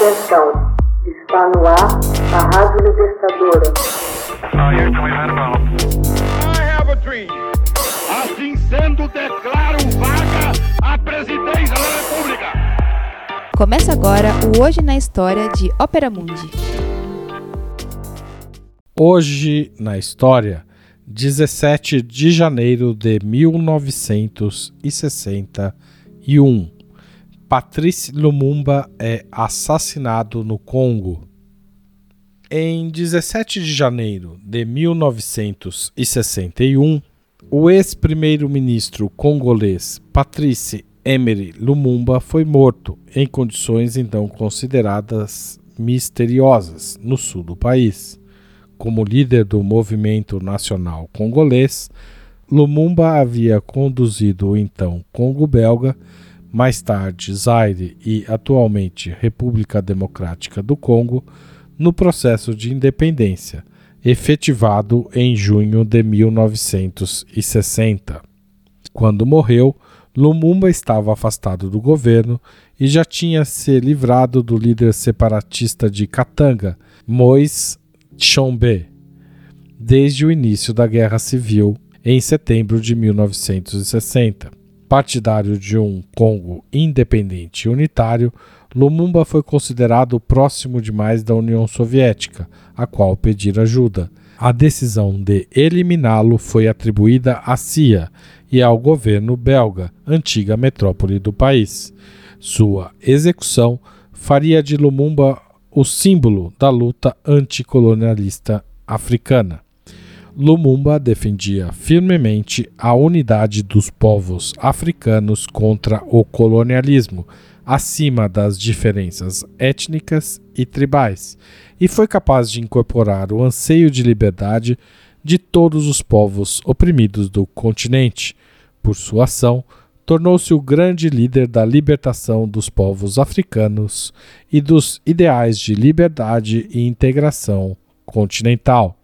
Atenção, está no ar a Rádio Libertadora. Assim sendo, declaro vaga a presidência da República. Começa agora o Hoje na História de Ópera Mundi. Hoje na História, 17 de janeiro de 1961. Patrice Lumumba é assassinado no Congo. Em 17 de janeiro de 1961, o ex-primeiro-ministro congolês Patrice Emery Lumumba foi morto em condições então consideradas misteriosas no sul do país. Como líder do movimento nacional congolês, Lumumba havia conduzido o então Congo belga mais tarde Zaire e atualmente República Democrática do Congo, no processo de independência, efetivado em junho de 1960. Quando morreu, Lumumba estava afastado do governo e já tinha se livrado do líder separatista de Katanga, Moise Tshombe, desde o início da Guerra Civil em setembro de 1960 partidário de um Congo independente e unitário, Lumumba foi considerado próximo demais da União Soviética, a qual pedir ajuda. A decisão de eliminá-lo foi atribuída à CIA e ao governo belga, antiga metrópole do país. Sua execução faria de Lumumba o símbolo da luta anticolonialista africana. Lumumba defendia firmemente a unidade dos povos africanos contra o colonialismo, acima das diferenças étnicas e tribais, e foi capaz de incorporar o anseio de liberdade de todos os povos oprimidos do continente. Por sua ação, tornou-se o grande líder da libertação dos povos africanos e dos ideais de liberdade e integração continental.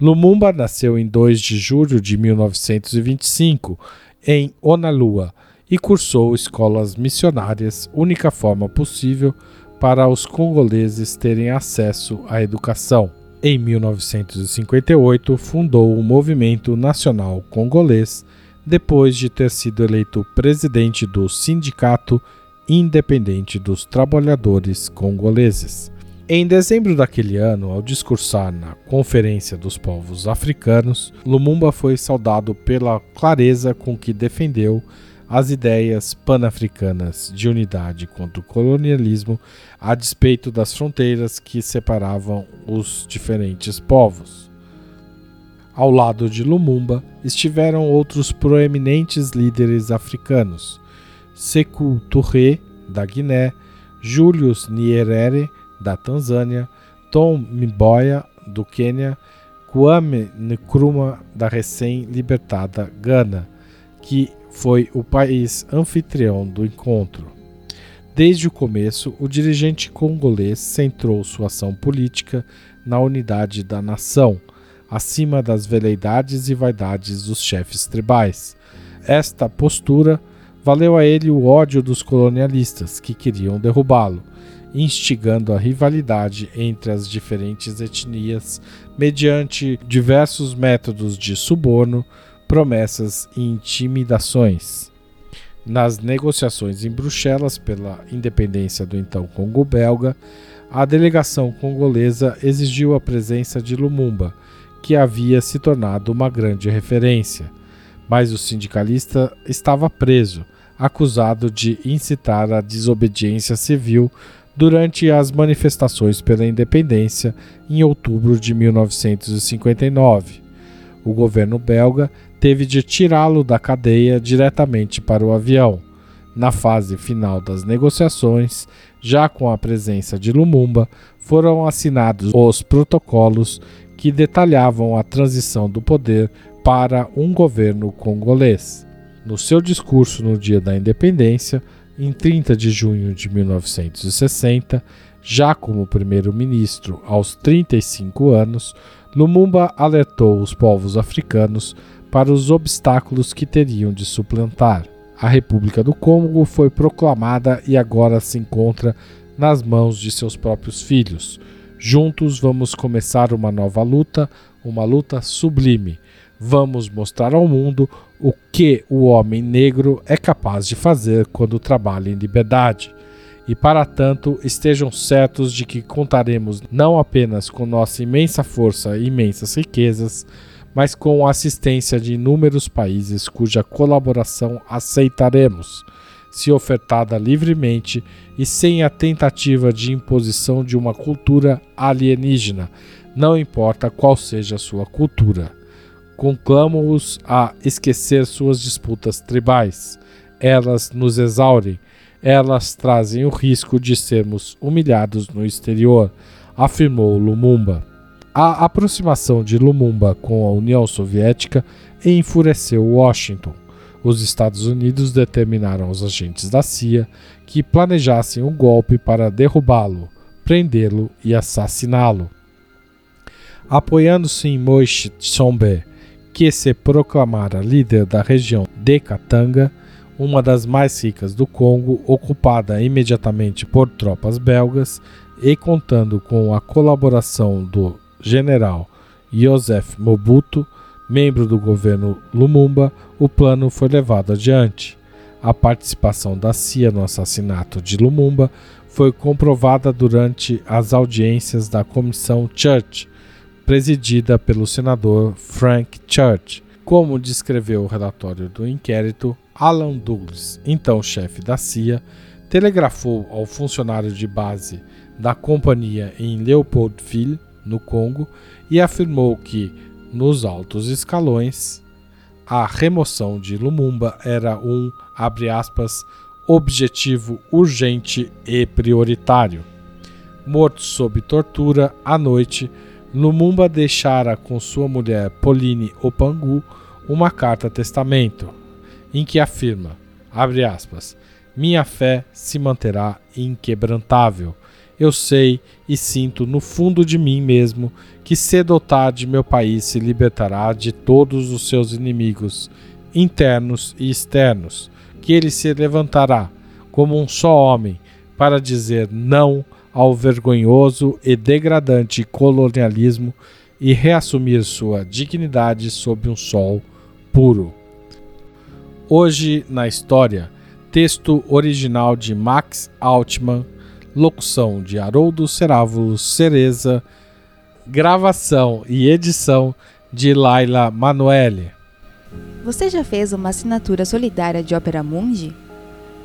Lumumba nasceu em 2 de julho de 1925 em Onalua e cursou escolas missionárias, única forma possível para os congoleses terem acesso à educação. Em 1958, fundou o Movimento Nacional Congolês, depois de ter sido eleito presidente do Sindicato Independente dos Trabalhadores Congoleses. Em dezembro daquele ano, ao discursar na Conferência dos Povos Africanos, Lumumba foi saudado pela clareza com que defendeu as ideias pan-africanas de unidade contra o colonialismo, a despeito das fronteiras que separavam os diferentes povos. Ao lado de Lumumba estiveram outros proeminentes líderes africanos: Sekou Touré, da Guiné, Julius Nyerere, da Tanzânia, Tom Mboya, do Quênia, Kwame Nkrumah, da recém-libertada Gana, que foi o país anfitrião do encontro. Desde o começo, o dirigente congolês centrou sua ação política na unidade da nação, acima das veleidades e vaidades dos chefes tribais. Esta postura valeu a ele o ódio dos colonialistas que queriam derrubá-lo instigando a rivalidade entre as diferentes etnias mediante diversos métodos de suborno, promessas e intimidações. Nas negociações em Bruxelas pela independência do então Congo belga, a delegação congolesa exigiu a presença de Lumumba, que havia se tornado uma grande referência, mas o sindicalista estava preso, acusado de incitar a desobediência civil durante as manifestações pela independência em outubro de 1959. O governo belga teve de tirá-lo da cadeia diretamente para o avião. Na fase final das negociações, já com a presença de Lumumba, foram assinados os protocolos que detalhavam a transição do poder para um governo congolês. No seu discurso no dia da independência, em 30 de junho de 1960, já como primeiro-ministro aos 35 anos, Lumumba alertou os povos africanos para os obstáculos que teriam de suplantar. A República do Congo foi proclamada e agora se encontra nas mãos de seus próprios filhos. Juntos vamos começar uma nova luta, uma luta sublime. Vamos mostrar ao mundo o que o homem negro é capaz de fazer quando trabalha em liberdade. E para tanto, estejam certos de que contaremos não apenas com nossa imensa força e imensas riquezas, mas com a assistência de inúmeros países cuja colaboração aceitaremos, se ofertada livremente e sem a tentativa de imposição de uma cultura alienígena, não importa qual seja sua cultura. Conclamo-os a esquecer suas disputas tribais. Elas nos exaurem elas trazem o risco de sermos humilhados no exterior, afirmou Lumumba. A aproximação de Lumumba com a União Soviética enfureceu Washington. Os Estados Unidos determinaram aos agentes da CIA que planejassem um golpe para derrubá-lo, prendê-lo e assassiná-lo. Apoiando-se em Moise Tsombe, que se proclamara líder da região de Katanga, uma das mais ricas do Congo, ocupada imediatamente por tropas belgas e contando com a colaboração do general Joseph Mobutu, membro do governo Lumumba, o plano foi levado adiante. A participação da CIA no assassinato de Lumumba foi comprovada durante as audiências da Comissão Church, presidida pelo senador Frank Church. Como descreveu o relatório do inquérito, Alan Douglas, então chefe da CIA, telegrafou ao funcionário de base da companhia em Leopoldville, no Congo, e afirmou que, nos altos escalões, a remoção de Lumumba era um, aspas, objetivo urgente e prioritário. Morto sob tortura à noite, Lumumba deixara com sua mulher Pauline Opangu uma carta-testamento, em que afirma, abre aspas, minha fé se manterá inquebrantável. Eu sei e sinto no fundo de mim mesmo que cedo ou tarde meu país se libertará de todos os seus inimigos, internos e externos, que ele se levantará como um só homem para dizer não ao vergonhoso e degradante colonialismo e reassumir sua dignidade sob um sol puro. Hoje na História, texto original de Max Altman, locução de Haroldo Cerávulo Cereza, gravação e edição de Laila Manoeli. Você já fez uma assinatura solidária de Opera Mundi?